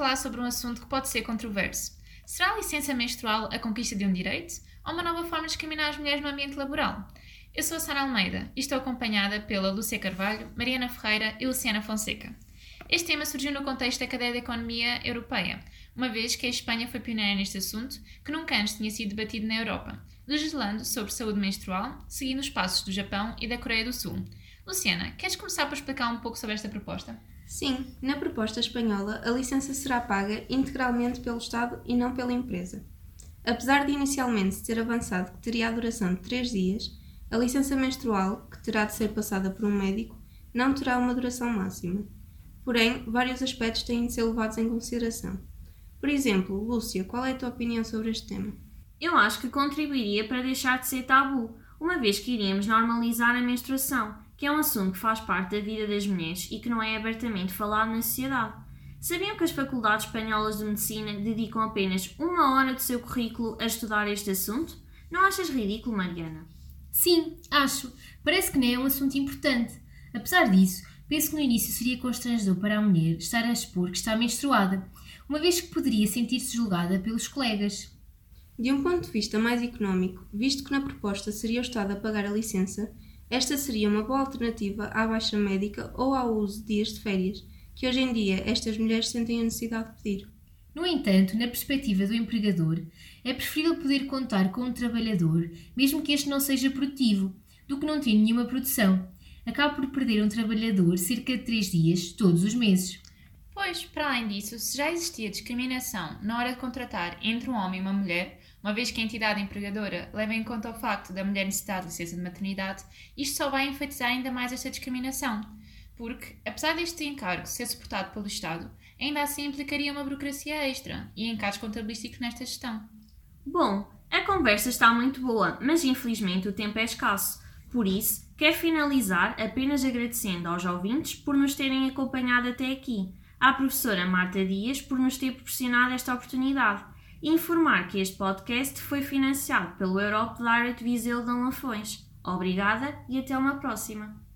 falar sobre um assunto que pode ser controverso. Será a licença menstrual a conquista de um direito ou uma nova forma de discriminar as mulheres no ambiente laboral? Eu sou a Sara Almeida e estou acompanhada pela Lúcia Carvalho, Mariana Ferreira e Luciana Fonseca. Este tema surgiu no contexto da cadeia da economia europeia, uma vez que a Espanha foi pioneira neste assunto, que nunca antes tinha sido debatido na Europa, legislando sobre saúde menstrual, seguindo os passos do Japão e da Coreia do Sul. Luciana, queres começar por explicar um pouco sobre esta proposta? Sim, na proposta espanhola, a licença será paga integralmente pelo Estado e não pela empresa. Apesar de inicialmente se ter avançado que teria a duração de 3 dias, a licença menstrual, que terá de ser passada por um médico, não terá uma duração máxima. Porém, vários aspectos têm de ser levados em consideração. Por exemplo, Lúcia, qual é a tua opinião sobre este tema? Eu acho que contribuiria para deixar de ser tabu, uma vez que iríamos normalizar a menstruação que é um assunto que faz parte da vida das mulheres e que não é abertamente falado na sociedade. Sabiam que as faculdades espanholas de medicina dedicam apenas uma hora do seu currículo a estudar este assunto? Não achas ridículo, Mariana? Sim, acho. Parece que nem é um assunto importante. Apesar disso, penso que no início seria constrangedor para a mulher estar a expor que está menstruada, uma vez que poderia sentir-se julgada pelos colegas. De um ponto de vista mais económico, visto que na proposta seria o Estado a pagar a licença, esta seria uma boa alternativa à baixa médica ou ao uso de dias de férias, que hoje em dia estas mulheres sentem a necessidade de pedir. No entanto, na perspectiva do empregador, é preferível poder contar com um trabalhador, mesmo que este não seja produtivo, do que não ter nenhuma produção. Acaba por perder um trabalhador cerca de 3 dias todos os meses. Pois, para além disso, se já existia discriminação na hora de contratar entre um homem e uma mulher, uma vez que a entidade empregadora leva em conta o facto da mulher necessitar de licença de maternidade, isto só vai enfatizar ainda mais esta discriminação, porque, apesar deste encargo ser suportado pelo Estado, ainda assim implicaria uma burocracia extra e encargos contabilísticos nesta gestão. Bom, a conversa está muito boa, mas infelizmente o tempo é escasso. Por isso, quero finalizar apenas agradecendo aos ouvintes por nos terem acompanhado até aqui, à professora Marta Dias por nos ter proporcionado esta oportunidade e informar que este podcast foi financiado pelo Europe Direct Viseu de Lafões. Obrigada e até uma próxima!